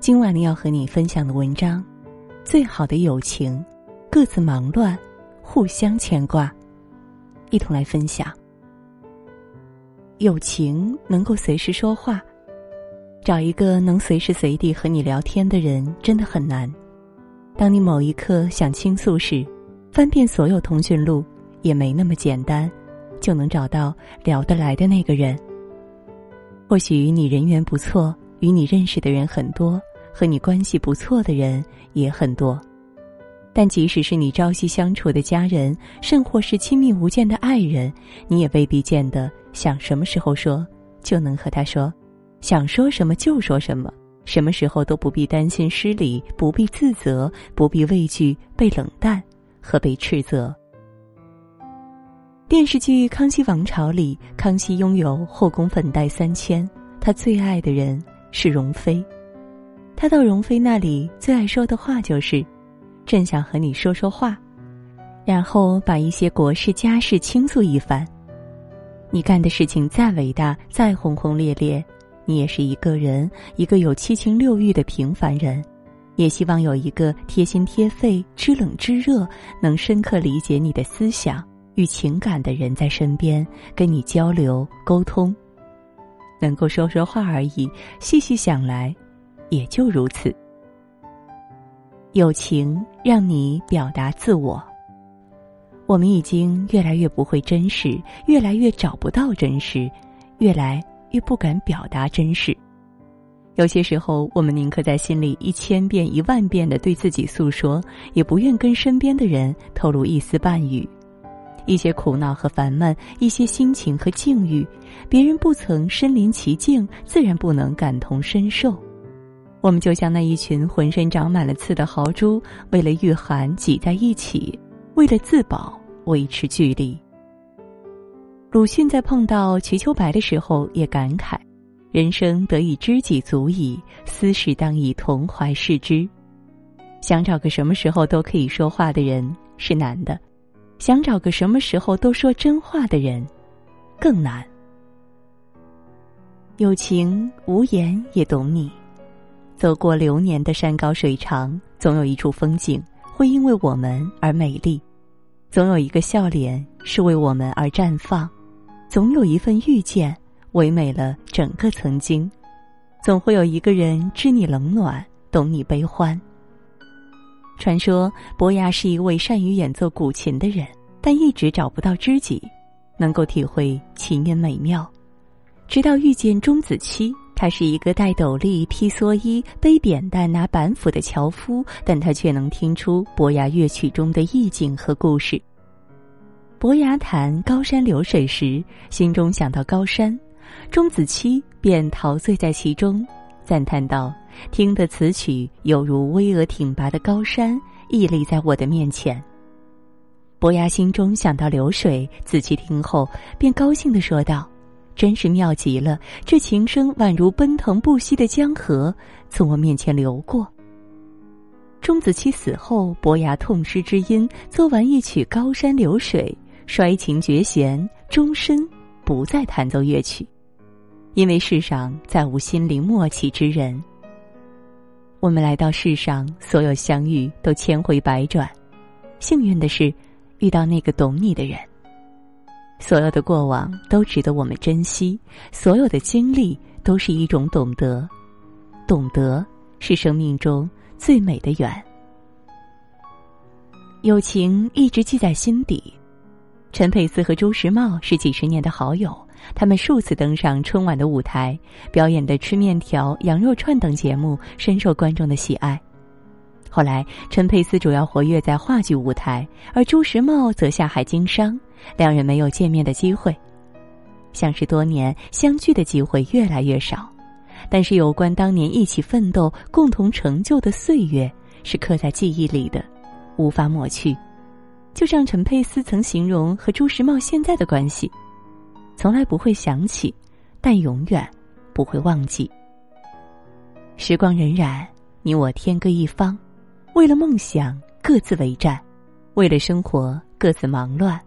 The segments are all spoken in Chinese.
今晚呢，要和你分享的文章，最好的友情，各自忙乱，互相牵挂，一同来分享。友情能够随时说话，找一个能随时随地和你聊天的人真的很难。当你某一刻想倾诉时，翻遍所有通讯录，也没那么简单，就能找到聊得来的那个人。或许你人缘不错，与你认识的人很多。和你关系不错的人也很多，但即使是你朝夕相处的家人，甚或是亲密无间的爱人，你也未必见得想什么时候说就能和他说，想说什么就说什么，什么时候都不必担心失礼，不必自责，不必畏惧被冷淡和被斥责。电视剧《康熙王朝》里，康熙拥有后宫粉黛三千，他最爱的人是容妃。他到容妃那里最爱说的话就是：“朕想和你说说话。”然后把一些国事家事倾诉一番。你干的事情再伟大、再轰轰烈烈，你也是一个人，一个有七情六欲的平凡人。也希望有一个贴心贴肺、知冷知热、能深刻理解你的思想与情感的人在身边，跟你交流沟通，能够说说话而已。细细想来。也就如此。友情让你表达自我。我们已经越来越不会真实，越来越找不到真实，越来越不敢表达真实。有些时候，我们宁可在心里一千遍、一万遍的对自己诉说，也不愿跟身边的人透露一丝半语。一些苦恼和烦闷，一些心情和境遇，别人不曾身临其境，自然不能感同身受。我们就像那一群浑身长满了刺的豪猪，为了御寒挤在一起，为了自保维持距离。鲁迅在碰到瞿秋白的时候也感慨：“人生得以知己足矣，私事当以同怀视之。”想找个什么时候都可以说话的人是难的，想找个什么时候都说真话的人更难。友情无言也懂你。走过流年的山高水长，总有一处风景会因为我们而美丽；总有一个笑脸是为我们而绽放；总有一份遇见唯美了整个曾经；总会有一个人知你冷暖，懂你悲欢。传说伯牙是一位善于演奏古琴的人，但一直找不到知己，能够体会琴音美妙，直到遇见钟子期。他是一个戴斗笠、披蓑衣、背扁担、拿板斧的樵夫，但他却能听出伯牙乐曲中的意境和故事。伯牙弹高山流水时，心中想到高山，钟子期便陶醉在其中，赞叹道：“听得此曲，犹如巍峨挺拔的高山屹立在我的面前。”伯牙心中想到流水，子期听后便高兴的说道。真是妙极了！这琴声宛如奔腾不息的江河，从我面前流过。钟子期死后，伯牙痛失知音，奏完一曲《高山流水》，衰琴绝弦，终身不再弹奏乐曲，因为世上再无心灵默契之人。我们来到世上，所有相遇都千回百转，幸运的是，遇到那个懂你的人。所有的过往都值得我们珍惜，所有的经历都是一种懂得，懂得是生命中最美的缘。友情一直记在心底。陈佩斯和朱时茂是几十年的好友，他们数次登上春晚的舞台，表演的吃面条、羊肉串等节目深受观众的喜爱。后来，陈佩斯主要活跃在话剧舞台，而朱时茂则下海经商。两人没有见面的机会，相识多年，相聚的机会越来越少。但是，有关当年一起奋斗、共同成就的岁月，是刻在记忆里的，无法抹去。就像陈佩斯曾形容和朱时茂现在的关系：从来不会想起，但永远不会忘记。时光荏苒，你我天各一方，为了梦想各自为战，为了生活各自忙乱。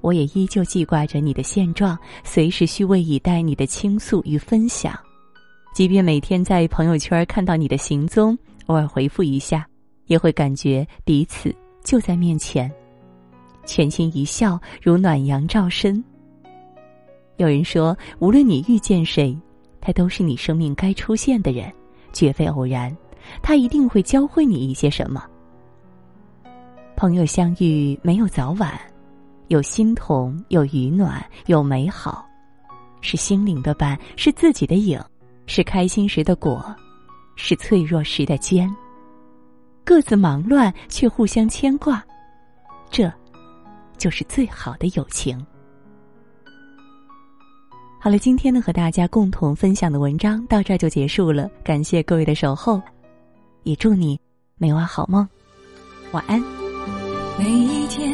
我也依旧记挂着你的现状，随时虚位以待你的倾诉与分享。即便每天在朋友圈看到你的行踪，偶尔回复一下，也会感觉彼此就在面前，全心一笑如暖阳照身。有人说，无论你遇见谁，他都是你生命该出现的人，绝非偶然，他一定会教会你一些什么。朋友相遇没有早晚，有心同，有雨暖，有美好，是心灵的伴，是自己的影，是开心时的果，是脆弱时的坚。各自忙乱却互相牵挂，这，就是最好的友情。好了，今天呢和大家共同分享的文章到这儿就结束了，感谢各位的守候，也祝你每晚好梦，晚安。每一天，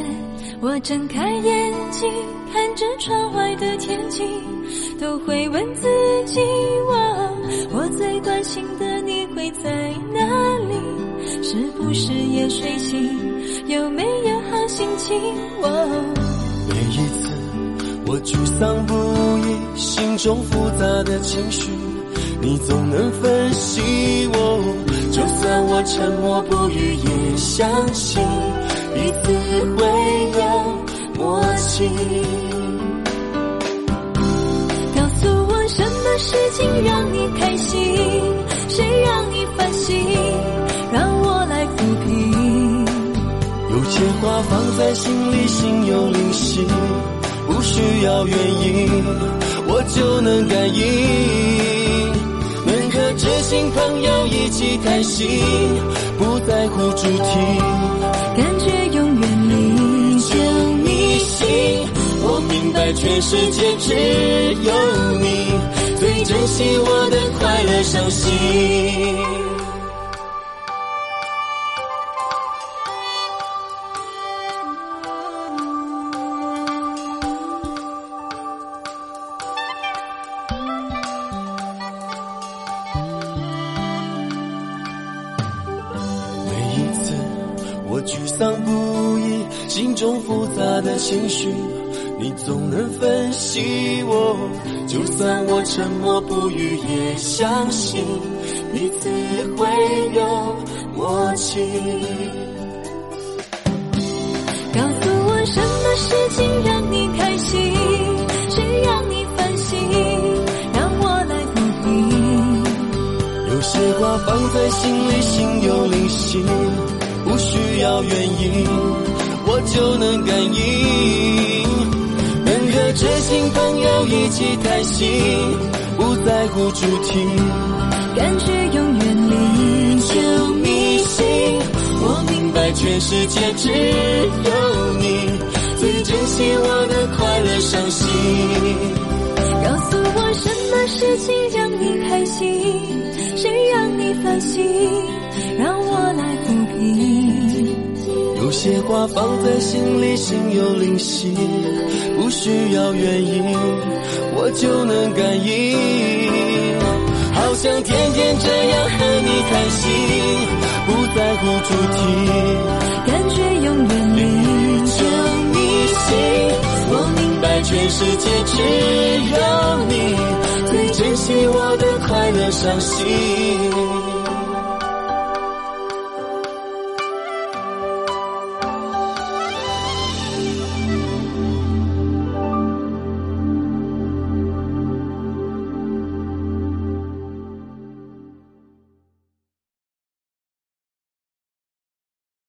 我睁开眼睛，看着窗外的天气，都会问自己：我我最关心的你会在哪里？是不是也睡醒？有没有好心情？我每一次。我沮丧不已，心中复杂的情绪，你总能分析我。就算我沉默不语，也相信彼此会有默契。告诉我什么事情让你开心，谁让你烦心，让我来抚平。有些话放在心里，心有灵犀。不需要原因，我就能感应。能和知心朋友一起谈心，不在乎主题，感觉永远离就迷心。我明白全世界只有你最珍惜我的快乐伤心。丧不已，心中复杂的情绪，你总能分析我。就算我沉默不语，也相信彼此会有默契。告诉我什么事情让你开心，谁让你烦心，让我来抚平。有些话放在心里，心有灵犀。不需要原因，我就能感应。能和知心朋友一起谈心，不在乎主题，感觉永远离就迷信。我明白全世界只有你最珍惜我的快乐伤心。告诉我什么事情让你开心，谁让你烦心，让我来。有些话放在心里，心有灵犀，不需要原因，我就能感应。好想天天这样和你谈心，不在乎主题，感觉永远离就迷信。我明白全世界只有你最珍惜我的快乐伤心。